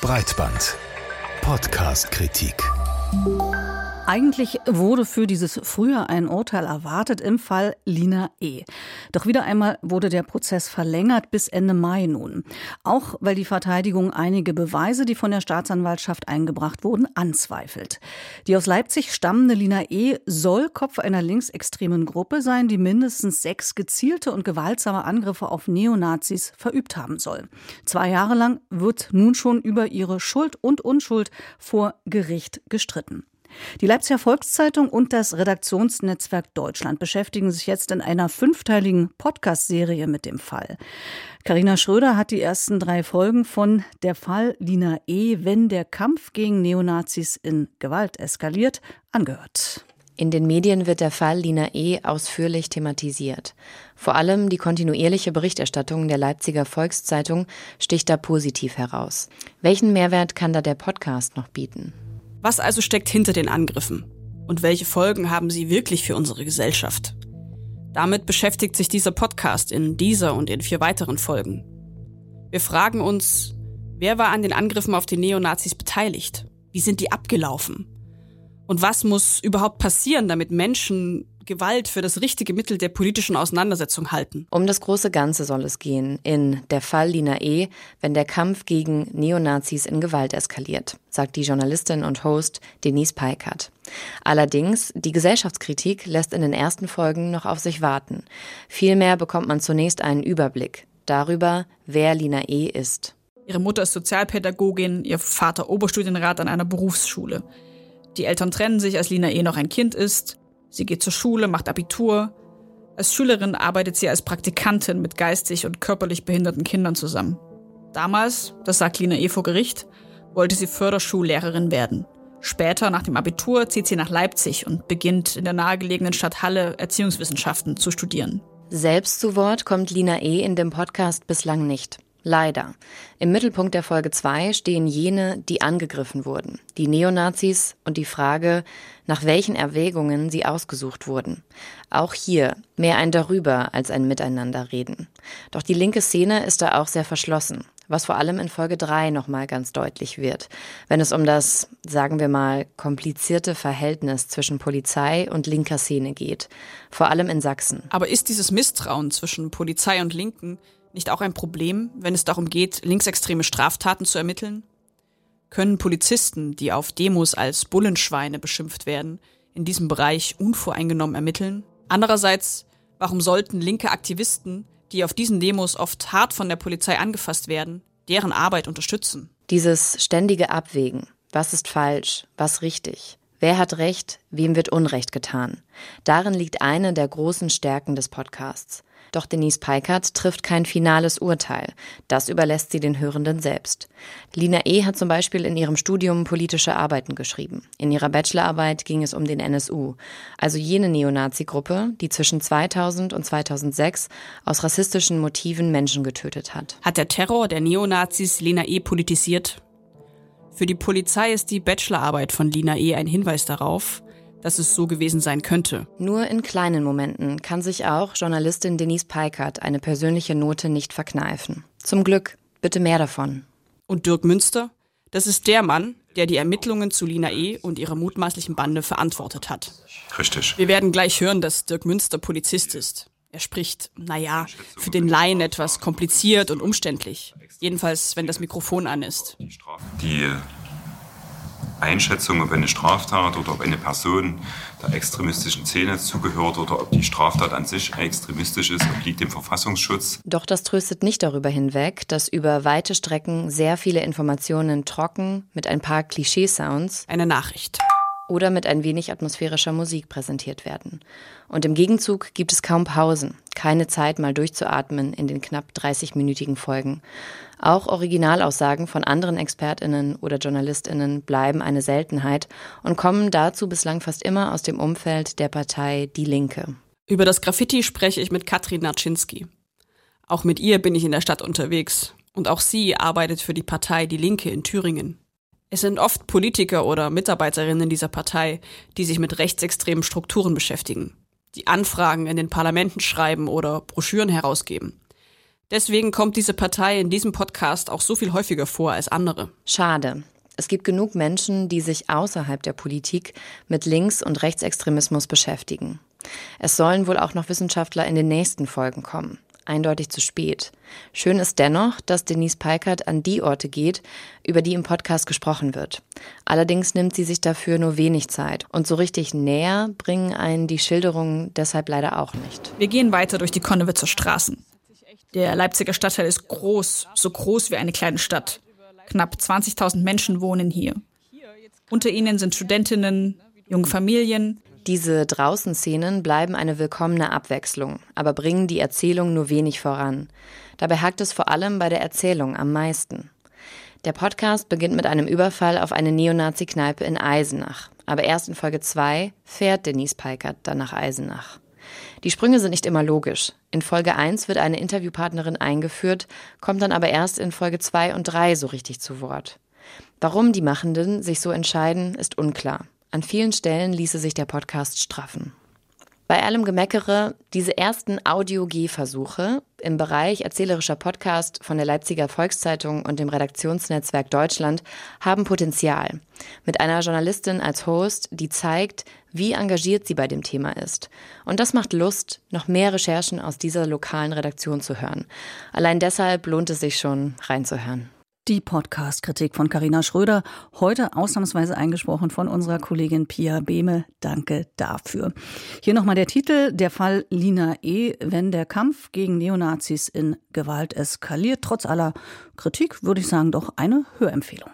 Breitband. Podcast-Kritik. Eigentlich wurde für dieses Frühjahr ein Urteil erwartet im Fall Lina E. Doch wieder einmal wurde der Prozess verlängert bis Ende Mai nun. Auch weil die Verteidigung einige Beweise, die von der Staatsanwaltschaft eingebracht wurden, anzweifelt. Die aus Leipzig stammende Lina E. soll Kopf einer linksextremen Gruppe sein, die mindestens sechs gezielte und gewaltsame Angriffe auf Neonazis verübt haben soll. Zwei Jahre lang wird nun schon über ihre Schuld und Unschuld vor Gericht gestritten. Die Leipziger Volkszeitung und das Redaktionsnetzwerk Deutschland beschäftigen sich jetzt in einer fünfteiligen Podcast-Serie mit dem Fall. Karina Schröder hat die ersten drei Folgen von Der Fall Lina E., wenn der Kampf gegen Neonazis in Gewalt eskaliert, angehört. In den Medien wird der Fall Lina E. ausführlich thematisiert. Vor allem die kontinuierliche Berichterstattung der Leipziger Volkszeitung sticht da positiv heraus. Welchen Mehrwert kann da der Podcast noch bieten? Was also steckt hinter den Angriffen? Und welche Folgen haben sie wirklich für unsere Gesellschaft? Damit beschäftigt sich dieser Podcast in dieser und in vier weiteren Folgen. Wir fragen uns, wer war an den Angriffen auf die Neonazis beteiligt? Wie sind die abgelaufen? Und was muss überhaupt passieren, damit Menschen Gewalt für das richtige Mittel der politischen Auseinandersetzung halten. Um das große Ganze soll es gehen in Der Fall Lina E., wenn der Kampf gegen Neonazis in Gewalt eskaliert, sagt die Journalistin und Host Denise Peikert. Allerdings, die Gesellschaftskritik lässt in den ersten Folgen noch auf sich warten. Vielmehr bekommt man zunächst einen Überblick darüber, wer Lina E. ist. Ihre Mutter ist Sozialpädagogin, ihr Vater Oberstudienrat an einer Berufsschule. Die Eltern trennen sich, als Lina E. noch ein Kind ist. Sie geht zur Schule, macht Abitur. Als Schülerin arbeitet sie als Praktikantin mit geistig und körperlich behinderten Kindern zusammen. Damals, das sagt Lina E. vor Gericht, wollte sie Förderschullehrerin werden. Später, nach dem Abitur, zieht sie nach Leipzig und beginnt in der nahegelegenen Stadt Halle Erziehungswissenschaften zu studieren. Selbst zu Wort kommt Lina E. in dem Podcast bislang nicht. Leider. Im Mittelpunkt der Folge 2 stehen jene, die angegriffen wurden, die Neonazis und die Frage, nach welchen Erwägungen sie ausgesucht wurden. Auch hier mehr ein Darüber als ein Miteinanderreden. Doch die linke Szene ist da auch sehr verschlossen, was vor allem in Folge 3 nochmal ganz deutlich wird, wenn es um das, sagen wir mal, komplizierte Verhältnis zwischen Polizei und linker Szene geht, vor allem in Sachsen. Aber ist dieses Misstrauen zwischen Polizei und Linken nicht auch ein Problem, wenn es darum geht, linksextreme Straftaten zu ermitteln? Können Polizisten, die auf Demos als Bullenschweine beschimpft werden, in diesem Bereich unvoreingenommen ermitteln? Andererseits, warum sollten linke Aktivisten, die auf diesen Demos oft hart von der Polizei angefasst werden, deren Arbeit unterstützen? Dieses ständige Abwägen, was ist falsch, was richtig, wer hat Recht, wem wird Unrecht getan, darin liegt eine der großen Stärken des Podcasts. Doch Denise Peikert trifft kein finales Urteil. Das überlässt sie den Hörenden selbst. Lina E. hat zum Beispiel in ihrem Studium politische Arbeiten geschrieben. In ihrer Bachelorarbeit ging es um den NSU, also jene Neonazi-Gruppe, die zwischen 2000 und 2006 aus rassistischen Motiven Menschen getötet hat. Hat der Terror der Neonazis Lina E. politisiert? Für die Polizei ist die Bachelorarbeit von Lina E. ein Hinweis darauf, dass es so gewesen sein könnte. Nur in kleinen Momenten kann sich auch Journalistin Denise Peikert eine persönliche Note nicht verkneifen. Zum Glück, bitte mehr davon. Und Dirk Münster? Das ist der Mann, der die Ermittlungen zu Lina E. und ihrer mutmaßlichen Bande verantwortet hat. Richtig. Wir werden gleich hören, dass Dirk Münster Polizist ist. Er spricht, naja, für den Laien etwas kompliziert und umständlich. Jedenfalls, wenn das Mikrofon an ist. Die Einschätzung, ob eine Straftat oder ob eine Person der extremistischen Szene zugehört oder ob die Straftat an sich extremistisch ist, obliegt dem Verfassungsschutz. Doch das tröstet nicht darüber hinweg, dass über weite Strecken sehr viele Informationen trocken mit ein paar Klischeesounds eine Nachricht oder mit ein wenig atmosphärischer Musik präsentiert werden. Und im Gegenzug gibt es kaum Pausen, keine Zeit mal durchzuatmen in den knapp 30-minütigen Folgen. Auch Originalaussagen von anderen Expertinnen oder Journalistinnen bleiben eine Seltenheit und kommen dazu bislang fast immer aus dem Umfeld der Partei Die Linke. Über das Graffiti spreche ich mit Katrin Naczynski. Auch mit ihr bin ich in der Stadt unterwegs. Und auch sie arbeitet für die Partei Die Linke in Thüringen. Es sind oft Politiker oder Mitarbeiterinnen dieser Partei, die sich mit rechtsextremen Strukturen beschäftigen, die Anfragen in den Parlamenten schreiben oder Broschüren herausgeben. Deswegen kommt diese Partei in diesem Podcast auch so viel häufiger vor als andere. Schade. Es gibt genug Menschen, die sich außerhalb der Politik mit Links- und Rechtsextremismus beschäftigen. Es sollen wohl auch noch Wissenschaftler in den nächsten Folgen kommen. Eindeutig zu spät. Schön ist dennoch, dass Denise Peikert an die Orte geht, über die im Podcast gesprochen wird. Allerdings nimmt sie sich dafür nur wenig Zeit. Und so richtig näher bringen einen die Schilderungen deshalb leider auch nicht. Wir gehen weiter durch die Konnewitzer Straßen. Der Leipziger Stadtteil ist groß, so groß wie eine kleine Stadt. Knapp 20.000 Menschen wohnen hier. Unter ihnen sind Studentinnen, junge Familien, diese Draußenszenen bleiben eine willkommene Abwechslung, aber bringen die Erzählung nur wenig voran. Dabei hakt es vor allem bei der Erzählung am meisten. Der Podcast beginnt mit einem Überfall auf eine Neonazi-Kneipe in Eisenach. Aber erst in Folge 2 fährt Denise Peikert dann nach Eisenach. Die Sprünge sind nicht immer logisch. In Folge 1 wird eine Interviewpartnerin eingeführt, kommt dann aber erst in Folge 2 und 3 so richtig zu Wort. Warum die Machenden sich so entscheiden, ist unklar. An vielen Stellen ließe sich der Podcast straffen. Bei allem Gemeckere, diese ersten Audio-G-Versuche im Bereich erzählerischer Podcast von der Leipziger Volkszeitung und dem Redaktionsnetzwerk Deutschland haben Potenzial. Mit einer Journalistin als Host, die zeigt, wie engagiert sie bei dem Thema ist. Und das macht Lust, noch mehr Recherchen aus dieser lokalen Redaktion zu hören. Allein deshalb lohnt es sich schon, reinzuhören. Die Podcast-Kritik von Carina Schröder, heute ausnahmsweise eingesprochen von unserer Kollegin Pia Behme. Danke dafür. Hier nochmal der Titel, der Fall Lina E., wenn der Kampf gegen Neonazis in Gewalt eskaliert. Trotz aller Kritik würde ich sagen, doch eine Hörempfehlung.